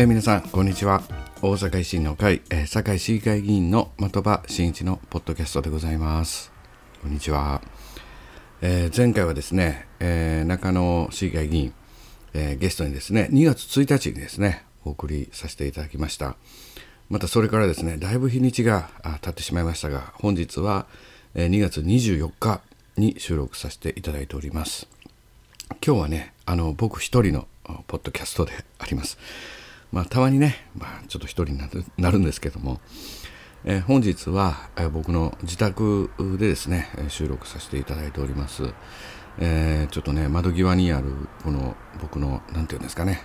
えー、皆さんこんにちは。大阪維新の会、えー、堺市議会議員の的場真一のポッドキャストでございます。こんにちは、えー、前回はですね、えー、中野市議会議員、えー、ゲストにですね2月1日にですねお送りさせていただきました。またそれからですねだいぶ日にちが経ってしまいましたが本日は2月24日に収録させていただいております。今日はねあの僕一人のポッドキャストであります。まあたまにね、まあ、ちょっと一人になるんですけども、えー、本日は、えー、僕の自宅でですね収録させていただいております、えー、ちょっとね窓際にあるこの僕の何て言うんですかね、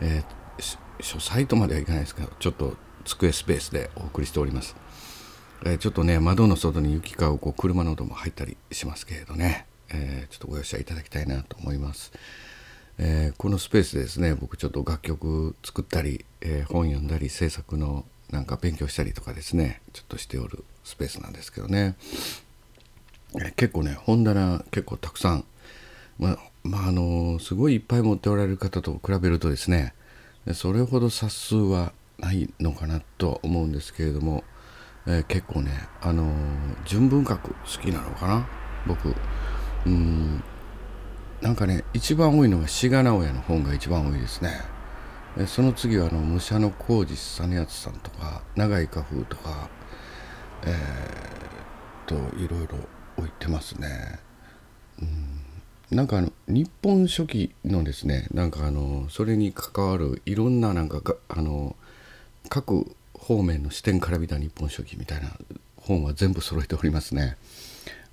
え書斎とまではいかないですけどちょっと机スペースでお送りしております、えちょっとね窓の外に行き交うこう車の音も入ったりしますけれどねえ、ちょっとご容赦いただきたいなと思います。えー、このスペースでですね僕ちょっと楽曲作ったり、えー、本読んだり制作のなんか勉強したりとかですねちょっとしておるスペースなんですけどね、え結構ね本棚結構たくさんままああのすごいいっぱい持っておられる方と比べるとですねそれほど冊数はないのかなとは思うんですけれども、え結構ねあの純文学好きなのかな僕。うん。なんかね一番多いのが志賀直哉の本が一番多いですね。その次はあの武者の浩二実実さんとか永井家風とかえー、といろいろ置いてますね。うん。なんかあの日本書紀のですねなんかあのそれに関わるいろんななんかあの各方面の視点から見た日本書紀みたいな本は全部揃えておりますね。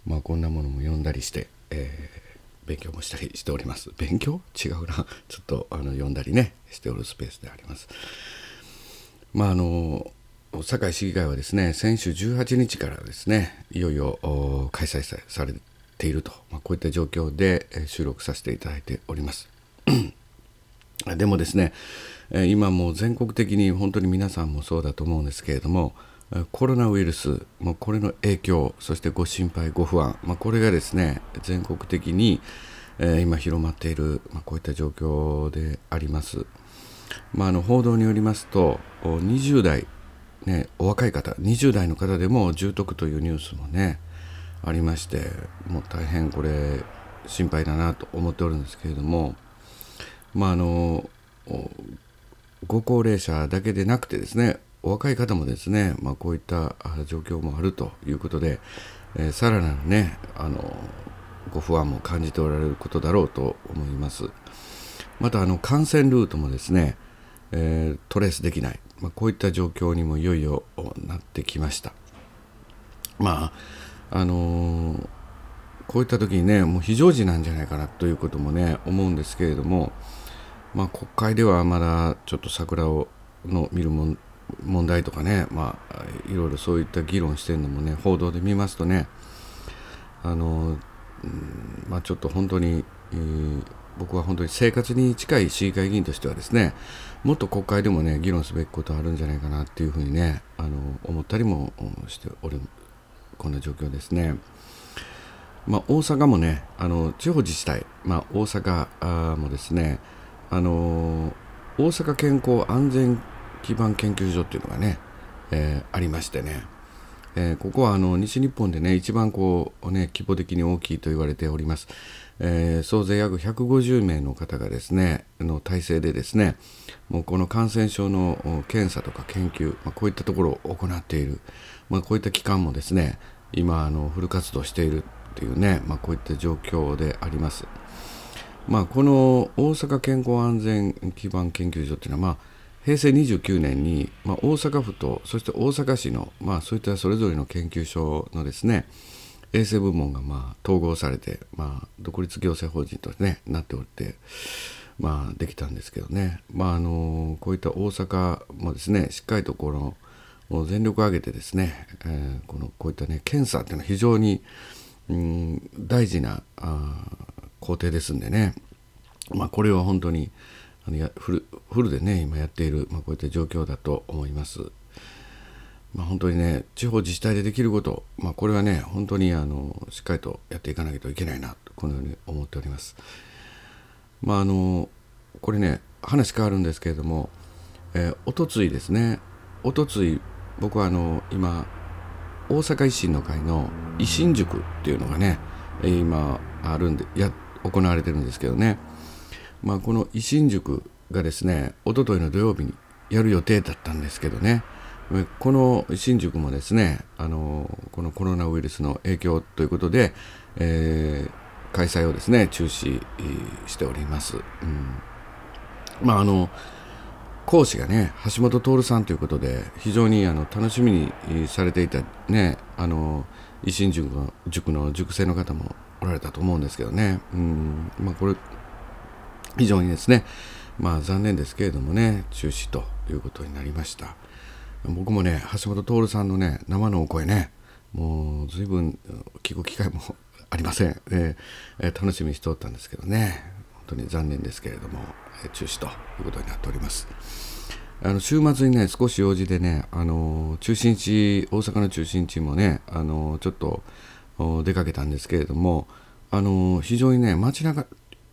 まあこんなものも読んだりしてえー、勉強もしたりしております。勉強？違うな。ちょっとあの読んだりねしておるスペースであります。まああの堺市議会はですね先週18日からですねいよいよ開催されていると、まあ、こういった状況で収録させていただいております。でもですね今もう全国的に本当に皆さんもそうだと思うんですけれどもコロナウイルス、まあ、これの影響そしてご心配ご不安、まあ、これがですね全国的に、え、今広まっている、まあ、こういった状況であります、まあ、あの報道によりますと20代、ね、お若い方20代の方でも重篤というニュースもねありましてもう大変これ心配だなと思っておるんですけれどもまああのご高齢者だけでなくてですねお若い方もですね、まあ、こういった状況もあるということで、えー、さらなるねあのご不安も感じておられることだろうと思います。またあの感染ルートもですね、えー、トレースできない、まあ、こういった状況にもいよいよなってきました。まああのー、こういった時にねもう非常時なんじゃないかなということもね思うんですけれどもまあ国会ではまだちょっと桜をの見るもん問題とかね、まあ、いろいろそういった議論してるのもね報道で見ますとねあの、まあ、ちょっと本当に、えー、僕は本当に生活に近い市議会議員としてはですねもっと国会でもね議論すべきことあるんじゃないかなっていうふうにねあの思ったりもしておるこんな状況ですね。まあ、大阪もねあの地方自治体、まあ、大阪もですねあの大阪健康安全基盤研究所っていうのがね、えー、ありましてね、えー、ここはあの西日本でね一番こうね規模的に大きいと言われております、えー、総勢約150名の方がですねの体制でですねもうこの感染症の検査とか研究、まあ、こういったところを行っている、まあ、こういった機関もですね今あのフル活動しているっていうね、まあ、こういった状況であります。まあ、この大阪健康安全基盤研究所っていうのは、まあ平成29年に、まあ、大阪府とそして大阪市の、まあ、そういったそれぞれの研究所のですね衛生部門がまあ統合されて、まあ、独立行政法人と、ね、なっておって、まあ、できたんですけどね、まあ、あのこういった大阪もですねしっかりとこのもう全力を挙げてですね、えー、このこういったね検査っていうのは非常に、うん、大事なあ工程ですんでね、まあ、これは本当にあのやフルフルでね今やっている、まあ、こういった状況だと思います。まあ、本当にね地方自治体でできること、まあ、これはね本当にあのしっかりとやっていかなきゃいけないなとこのように思っております。まああのこれね話変わるんですけれども、えー、おとついですねおとつい僕はあの今大阪維新の会の維新塾っていうのがね今あるんでや行われてるんですけどね、まあ、この維新塾がですねおとといの土曜日にやる予定だったんですけどね。この維新宿もですねあのこのコロナウイルスの影響ということで、えー、開催をですね中止しております。うん、まああの講師がね橋本徹さんということで非常にあの楽しみにされていたねあの維新塾の塾の塾生の方もおられたと思うんですけどね、うん。まあ、これ非常にですねまあ残念ですけれどもね中止ということになりました。僕もね橋本徹さんのね生のお声ねもう随分聞く機会もありません、えー、楽しみにしておったんですけどね本当に残念ですけれどもえ中止ということになっております。あの週末にね少し用事でねあの中心地大阪の中心地もねあのちょっと出かけたんですけれどもあの非常にね街中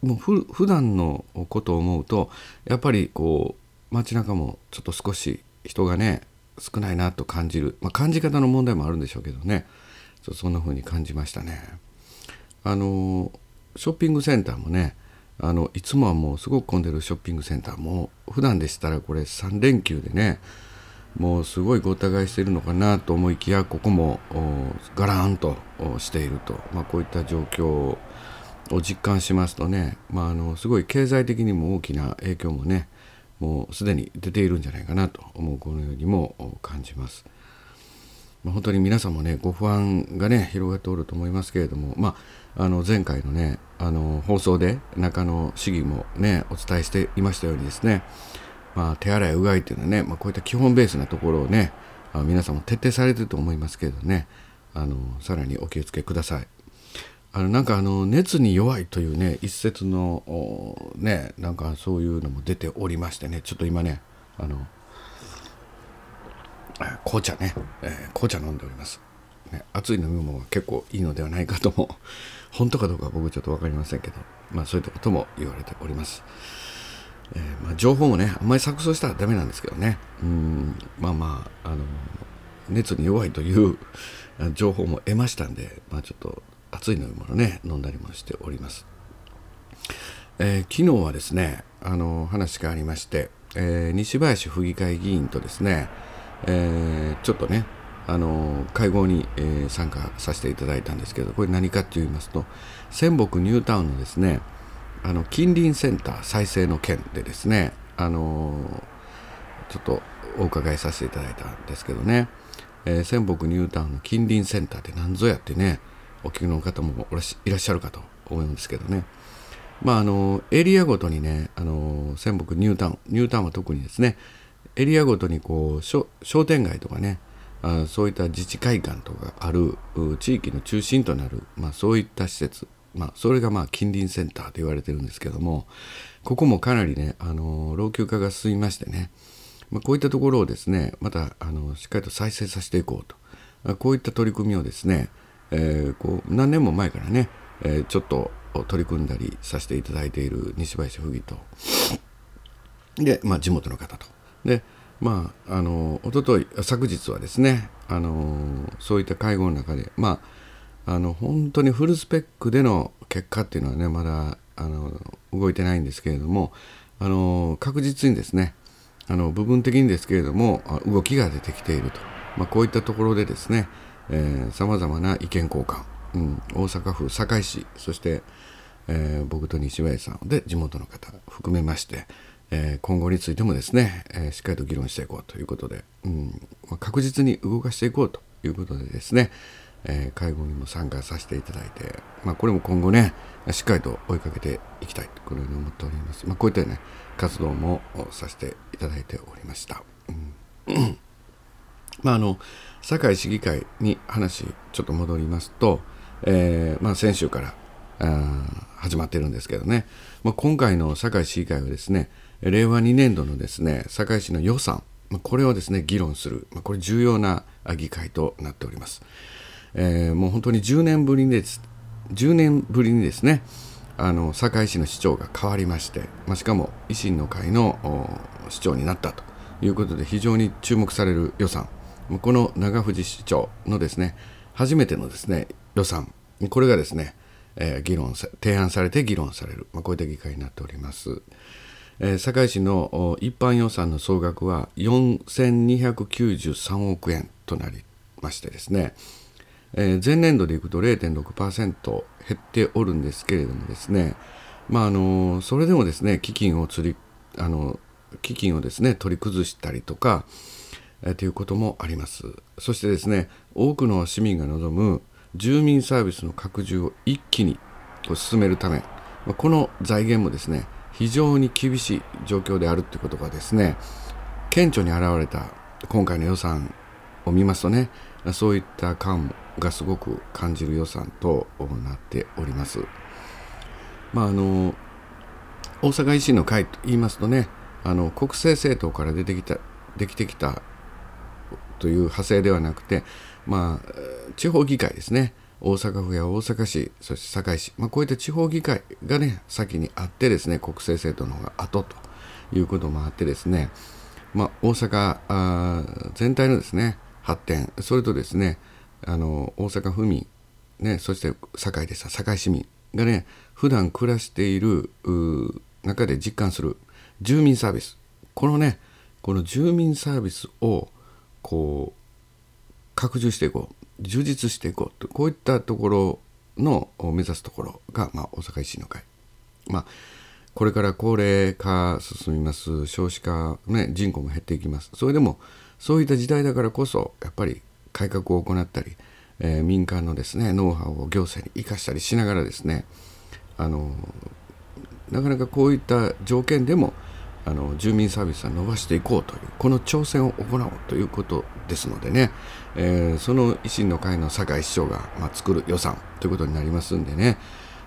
もうふ普段のことを思うとやっぱりこう街中もちょっと少し人がね少ないなと感じる、まあ、感じ方の問題もあるんでしょうけどね。そんな風に感じましたね。あのショッピングセンターもねあのいつもはもうすごく混んでるショッピングセンターも普段でしたらこれ3連休でねもうすごいごった返しているのかなと思いきやここもガラーンとしていると、まあ、こういった状況を実感しますとね、まあ、あのすごい経済的にも大きな影響もねもうすでに出ているんじゃないかなと思うこのようにも感じます。まあ、本当に皆さんもねご不安がね広がっておると思いますけれども、まあ、あの前回のねあの放送で中野市議もねお伝えしていましたようにですね、まあ、手洗いうがいっていうのはね、まあ、こういった基本ベースなところをねあ皆さんも徹底されてると思いますけれどねあのさらにお気をつけください。あのなんかあの熱に弱いというね一説のねなんかそういうのも出ておりましてねちょっと今ねあの紅茶ね、えー、紅茶飲んでおります、ね、熱い飲み物は結構いいのではないかとも 本当かどうか僕ちょっと分かりませんけどまあそういったことも言われております、えー、まあ、情報もねあんまり錯綜したらダメなんですけどね。うんまあまああの熱に弱いという 情報も得ましたんでまあちょっと熱い飲み物ね飲んだりもしております、えー、昨日はですねあの話がありまして、えー、西林府議会議員とですねえー、ちょっとねあの会合に、えー、参加させていただいたんですけどこれ何かって言いますと仙北ニュータウンのですねあの近隣センター再生の件でですねあのちょっとお伺いさせていただいたんですけどね、えー、仙北ニュータウンの近隣センターって何ぞやってねお聞きの方もいらっしゃるかと思うんですけどね。まああのエリアごとにねあの仙北ニュータウンニュータウンは特にですねエリアごとにこう商店街とかねあそういった自治会館とかある地域の中心となる、まあ、そういった施設、まあ、それがまあ近隣センターと言われてるんですけどもここもかなりねあの老朽化が進みましてね、まあ、こういったところをですねまたあのしっかりと再生させていこうと。こういった取り組みをですね、えー、こう何年も前からね、えー、ちょっと取り組んだりさせていただいている西林府議と。で、まあ、地元の方と。でまああの一昨日昨日はですねあのそういった会合の中でまああの本当にフルスペックでの結果っていうのはねまだあの動いてないんですけれどもあの確実にですねあの部分的にですけれども動きが出てきていると、まあ、こういったところでですねさまざまな意見交換、うん、大阪府堺市。そして、えー、僕と西林さん。で地元の方。含めましてえ今後についてもですね、えしっかりと議論していこうということで、うん。まあ確実に動かしていこうということでですね、え会合にも参加させていただいて、まあ、これも今後ねしっかりと追いかけていきたいとこのように思っております、まあ、こういったね活動もさせていただいておりました、うん。まああの堺市議会に話ちょっと戻りますと、えー、まあ、先週からあ始まってるんですけどね、まあ、今回の堺市議会はですね令和2年度のですね堺市の予算これをですね議論するこれ重要な議会となっております、えー、もう本当に10年ぶりにです10年ぶりにですねあの堺市の市長が変わりまして、まあ、しかも維新の会の市長になったということで非常に注目される予算この長藤市長のですね初めてのですね予算これがですね、えー、議論提案されて議論される、まあ、こういった議会になっております。えー、堺市の一般予算の総額は4293億円となりましてですね、えー、前年度でいくと0.6%減っておるんですけれどもですね、まああのそれでもですね基金を釣りあの基金をですね取り崩したりとか、え、ということもありますそしてですね多くの市民が望む住民サービスの拡充を一気に進めるためこの財源もですね非常に厳しい状況であるということがですね顕著に現れた今回の予算を見ますとねそういった感がすごく感じる予算となっております。まああの大阪維新の会と言いますとねあの国政政党から出てきたできてきたという派生ではなくて、まあ、地方議会ですね。大阪府や大阪市そして堺市、まあ、こういった地方議会がね先にあってですね国政政党の方が後ということもあってですね、まあ、大阪あ全体のですね発展それとですねあの大阪府民、ね、そして堺でさ堺市民がね普段暮らしている中で実感する住民サービス。このねこの住民サービスをこう拡充していこう充実していこうとこういったところの目指すところが、まあ、大阪維新の会。まあこれから高齢化進みます少子化、ね、人口も減っていきますそれでもそういった時代だからこそやっぱり改革を行ったり、えー、民間のですねノウハウを行政に生かしたりしながらですねあのなかなかこういった条件でもあの住民サービスは伸ばしていこうというこの挑戦を行おうということですのでね、えー、その維新の会の堺市長が、まあ、作る予算ということになりますんでね、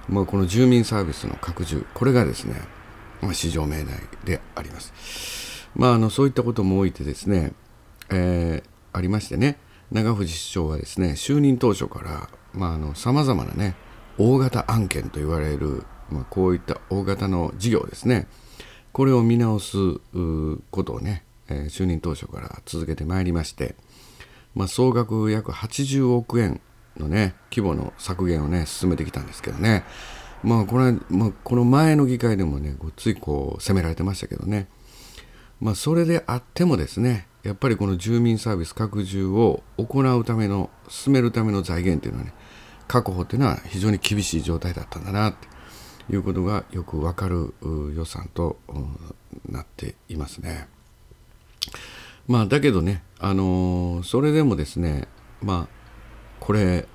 まあ、この住民サービスの拡充これがですね、まあ、市場命題であります。まあ、あのそういったことも置いてですね、えー、ありましてね。長藤市長はですね就任当初からさまざ、まなね大型案件と言われる、まあ、こういった大型の事業ですね。これを見直すことをね、えー、就任当初から続けてまいりまして、まあ、総額約80億円のね規模の削減をね進めてきたんですけどね。まあこれ、まあ、この前の議会でもねごっついこう責められてましたけどね。まあそれであってもですねやっぱりこの住民サービス拡充を行うための進めるための財源っていうのはね確保っていうのは非常に厳しい状態だったんだなっていうことがよくわかる予算となっていますね。まあだけどね、あのー、それでもですねまあこれ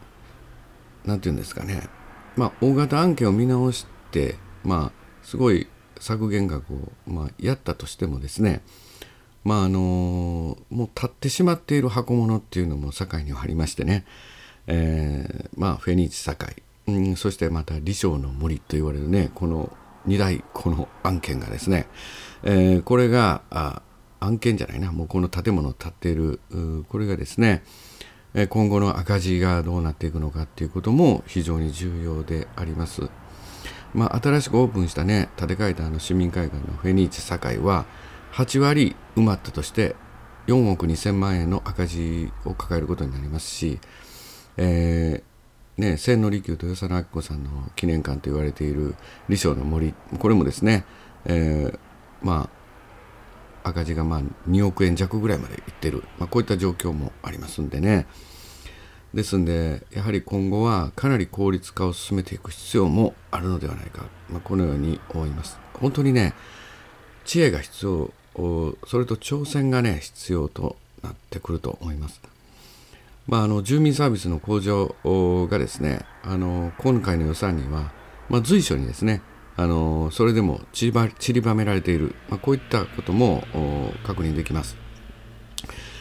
何て言うんですかね。まあ大型案件を見直してまあすごい削減額を、まあ、やったとしてもですねまああのー、もう立ってしまっている箱物っていうのも堺にはありましてね、えー、まあフェニーチ堺。うん、そしてまた李昌の森と言われるねこの2大この案件がですね、えー、これがあ案件じゃないなもうこの建物を建っているこれがですね今後の赤字がどうなっていくのかっていうことも非常に重要であります。まあ、新しくオープンしたね建て替えたあの市民会館のフェニーチ堺は8割埋まったとして4億2000万円の赤字を抱えることになりますし、えー、ね、千利休と与謝野明子さんの記念館と言われている李昌の森これもですね、えー、まあ赤字がまあ2億円弱ぐらいまでいってる、まあ、こういった状況もありますんでね。ですんでやはり今後はかなり効率化を進めていく必要もあるのではないか、まあ、このように思います。本当にね知恵が必要それと挑戦がね必要となってくると思います。まあ、あの住民サービスの向上がですねあの今回の予算には、まあ、随所にですねあのそれでも散りば散りばめられている、まあ、こういったことも確認できます。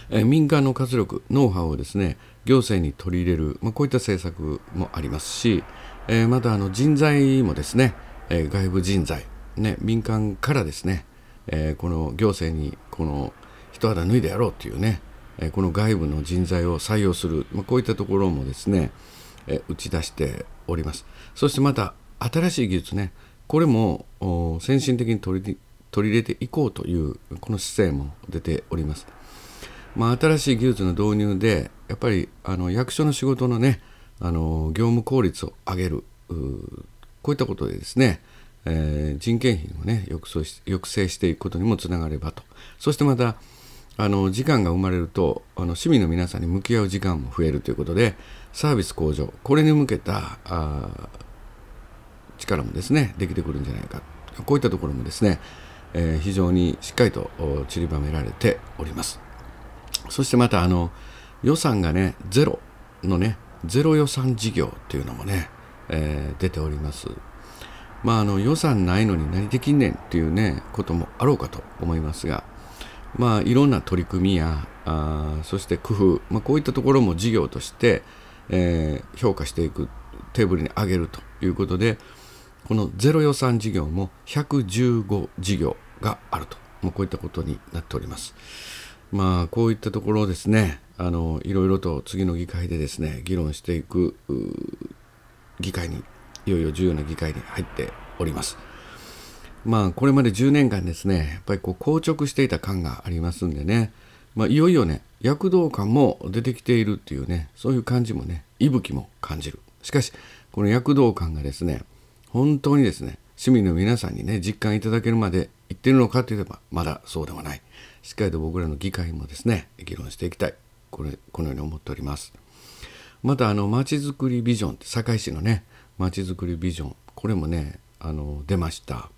え民間の活力、ノウハウをですね行政に取り入れる、まあ、こういった政策もありますし、えー、またあの人材もですね、えー、外部人材、ね、民間からですね、えー、この行政にこの一肌脱いでやろうというねこの外部の人材を採用する、まあ、こういったところもですね打ち出しておりますそしてまた新しい技術ねこれも先進的に取り入れていこうというこの姿勢も出ております。まあ、新しい技術の導入でやっぱりあの役所の仕事のねあの業務効率を上げるこういったことでですね、えー、人件費をね抑抑制していくことにもつながればとそしてまたあの時間が生まれるとあの市民の皆さんに向き合う時間も増えるということでサービス向上これに向けたあ力もですねできてくるんじゃないか。こういったところもですね、えー、非常にしっかりと散りばめられております。そしてまたあの予算がねゼロのねゼロ予算事業っていうのもね、えー、出ております。まああの予算ないのに何できんねんっていうねこともあろうかと思いますがまあいろんな取り組みやあそして工夫、まあ、こういったところも事業として、えー、評価していくテーブルに上げるということでこのゼロ予算事業も115事業があると、まあ、こういったことになっております。まあこういったところをですねあのいろいろと次の議会でですね議論していく議会にいよいよ重要な議会に入っております。まあこれまで10年間ですねやっぱりこう硬直していた感がありますんでね、まあ、いよいよね躍動感も出てきているっていうねそういう感じもね息吹も感じる。しかしこの躍動感がですね本当にですね市民の皆さんにね実感いただけるまでいってるのかといえばまだそうではない。しっかりと僕らの議会もですね議論していきたい。これこのように思っております。またあのまちづくりビジョン堺市のねまちづくりビジョンこれもねあの出ました。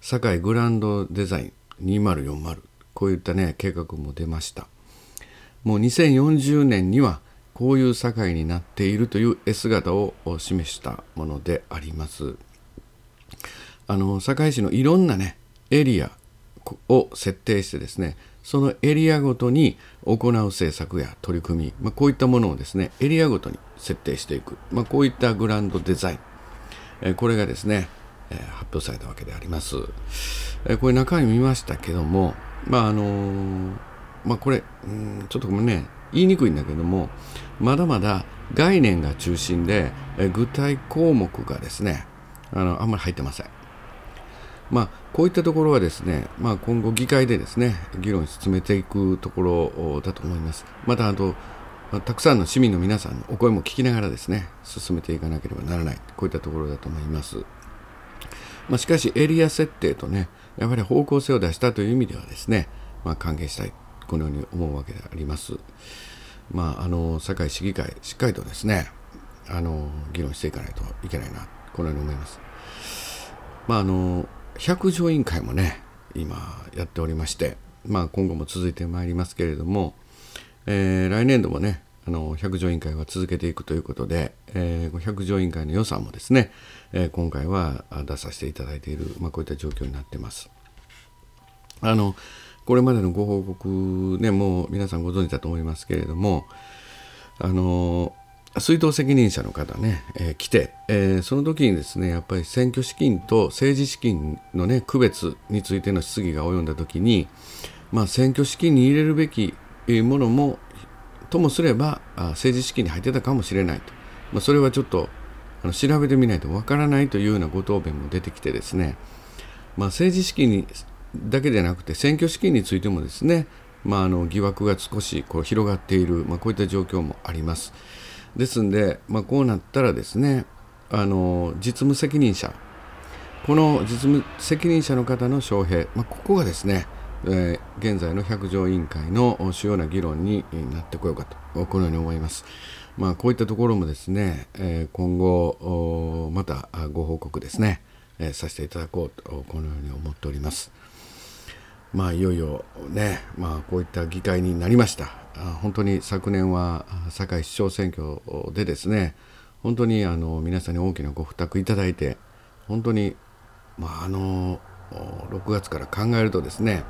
堺グランドデザイン2040こういったね計画も出ました。もう2040年にはこういう堺になっているという絵姿を示したものであります。あの堺市のいろんなねエリアを設定してですねそのエリアごとに行う政策や取り組み、まあ、こういったものをですねエリアごとに設定していく、まあ、こういったグランドデザイン、えこれがですね、え発表されたわけであります、えこれ中身見ましたけどもまああのー、まあこれうんちょっとごめんね言いにくいんだけどもまだまだ概念が中心で、え具体項目がですねあのあんまり入ってませんまあ、こういったところはですね、まあ、今後議会でですね議論進めていくところだと思います。またあとたくさんの市民の皆さんのお声も聞きながらですね進めていかなければならないこういったところだと思います。まあ、しかしエリア設定とねやはり方向性を出したという意味ではですね、まあ、歓迎したいこのように思うわけであります。まあ、あの堺市議会しっかりとですねあの議論していかないといけないなこのように思います。まああの百条委員会もね今やっておりまして、まあ、今後も続いてまいりますけれども、えー、来年度もねあの百条委員会は続けていくということで、えー、百条委員会の予算もですね、えー、今回は出させていただいている、まあ、こういった状況になっています。あのこれまでのご報告ねもう皆さんご存知だと思いますけれどもあの水道責任者の方ね、えー、来て、えー、その時にですねやっぱり選挙資金と政治資金のね区別についての質疑が及んだ時に、まあ、選挙資金に入れるべきものもともすれば政治資金に入ってたかもしれないと、まあ、それはちょっとあの調べてみないとわからないというようなご答弁も出てきてですね、まあ、政治資金にだけでなくて選挙資金についてもですね、まあ、あの疑惑が少しこう広がっている、まあ、こういった状況もあります。ですんで、まあ、こうなったらですねあの実務責任者。この実務責任者の方の招聘、まあ、ここがですね、えー、現在の百条委員会の主要な議論になってこようかとこのように思います。まあ、こういったところもですね、えー、今後またご報告ですね、えー、させていただこうとこのように思っております。まあいよいよね、まあこういった議会になりました。本当に昨年は堺市長選挙でですね本当にあの皆さんに大きなご負託いただいて本当に、まあ、あの6月から考えるとですね、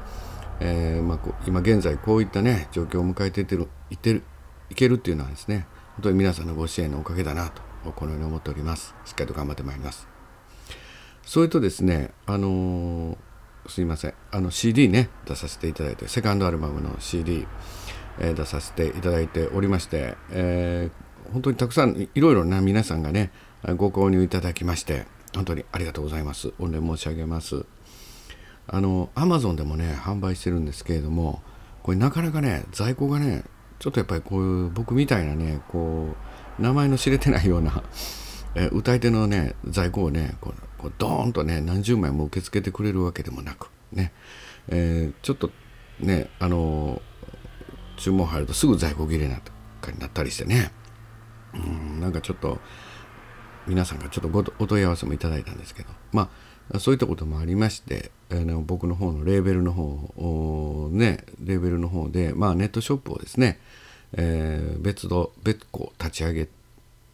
えー、まあ、今現在こういったね状況を迎えていてるいてるいけるっていうのはですね本当に皆さんのご支援のおかげだなとこのように思っております。しっかりと頑張ってまいります。それとですねあのすいません。あの CD ね出させていただいてセカンドアルバムの CD え出させていただいておりまして、えー、本当にたくさんいろいろな皆さんがねご購入いただきまして本当にありがとうございます。御礼申し上げます。あのアマゾンでもね販売してるんですけれどもこれなかなかね在庫がねちょっとやっぱりこういう僕みたいなねこう名前の知れてないような え歌い手のね在庫をねこうこうドーンとね何十枚も受け付けてくれるわけでもなくね、えー、ちょっとねあの注文入るとすぐ在庫切れなとかになったりしてね。うんなんかちょっと皆さんがちょっとお問い合わせもいただいたんですけど。まあそういったこともありまして、あの僕の方のレーベルの方ねレーベルの方で、まあ、ネットショップをですね、えー、別途別個立ち上げ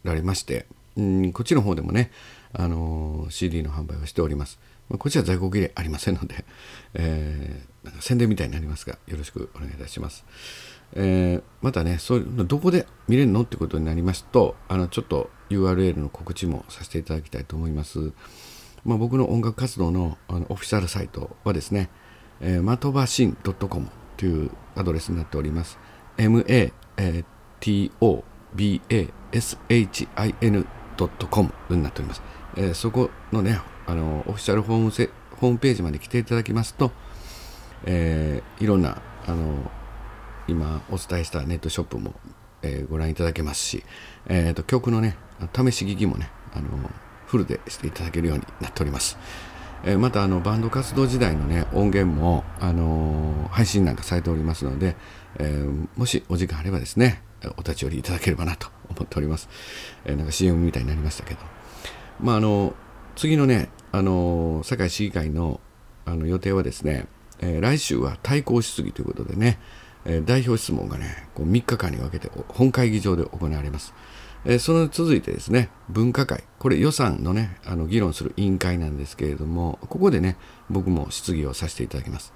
られましてうんこっちの方でもね、あのー、CD の販売をしております。まあ、こっちは在庫切れありませんので、えー、なんか宣伝みたいになりますが、よろしくお願いいたします。えー、またね、そういうどこで見れるのってことになりますと、あのちょっと URL の告知もさせていただきたいと思います。まあ、僕の音楽活動のあのオフィシャルサイトはですね、えー、まとばしん .com というアドレスになっております。matobashin.com になっております。えー、そこのね、あのオフィシャルホームセホームページまで来ていただきますと、えー、いろんなあの今お伝えしたネットショップも、えー、ご覧いただけますし、えーと、曲のね試し聞きもねあのフルでしていただけるようになっております。えー、またあのバンド活動時代のね音源も、あのー、配信なんかされておりますので、えー、もしお時間あればですねお立ち寄りいただければなと思っております。えなんか CM みたいになりましたけど。まああの次のね、あの堺市議会のあの予定はですね、え、来週は対抗質疑ということでね、え、代表質問がね、こう3日間に分けて本会議場で行われます。え、その続いてですね、分科会、これ予算のね、あの議論する委員会なんですけれども、ここでね、僕も質疑をさせていただきます。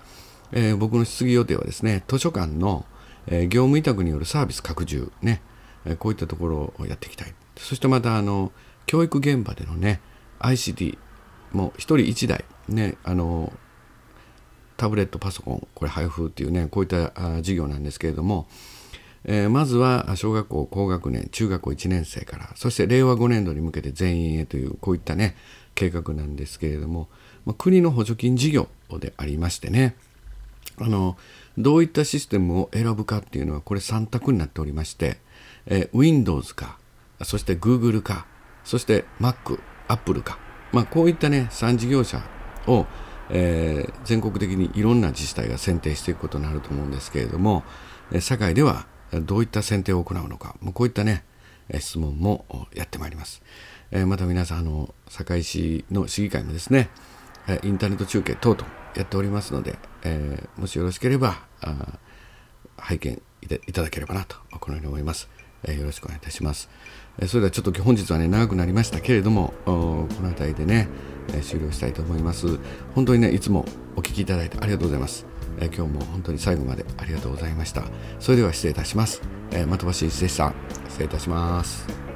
えー、僕の質疑予定はですね、図書館の、え、業務委託によるサービス拡充、ね、え、こういったところをやっていきたい。そしてまた、あの、教育現場でのね、ICT もう1人1台ねあのタブレットパソコンこれ配布っていうねこういった事業なんですけれども、えー、まずは小学校高学年中学校1年生からそして令和5年度に向けて全員へというこういったね計画なんですけれども、まあ、国の補助金事業でありましてねあのどういったシステムを選ぶかっていうのはこれ3択になっておりまして、えー、Windows かそして Google かそして Mac、Apple か、まあ、こういったね、3事業者を、えー、全国的にいろんな自治体が選定していくことになると思うんですけれども、社会ではどういった選定を行うのか、もうこういったね、質問もやってまいります。え、また皆さん、あの、堺市の市議会もですね、インターネット中継等々やっておりますので、えー、もしよろしければ、拝見いただければなと、このように思います。えー、よろしくお願いいたします。えー、それではちょっと本日はね、長くなりましたけれども、この辺りでね、えー、終了したいと思います。本当にね、いつもお聞きいただいてありがとうございます。え今日も本当に最後までありがとうございました。それでは失礼いたします。え、的場真一でした。失礼いたします。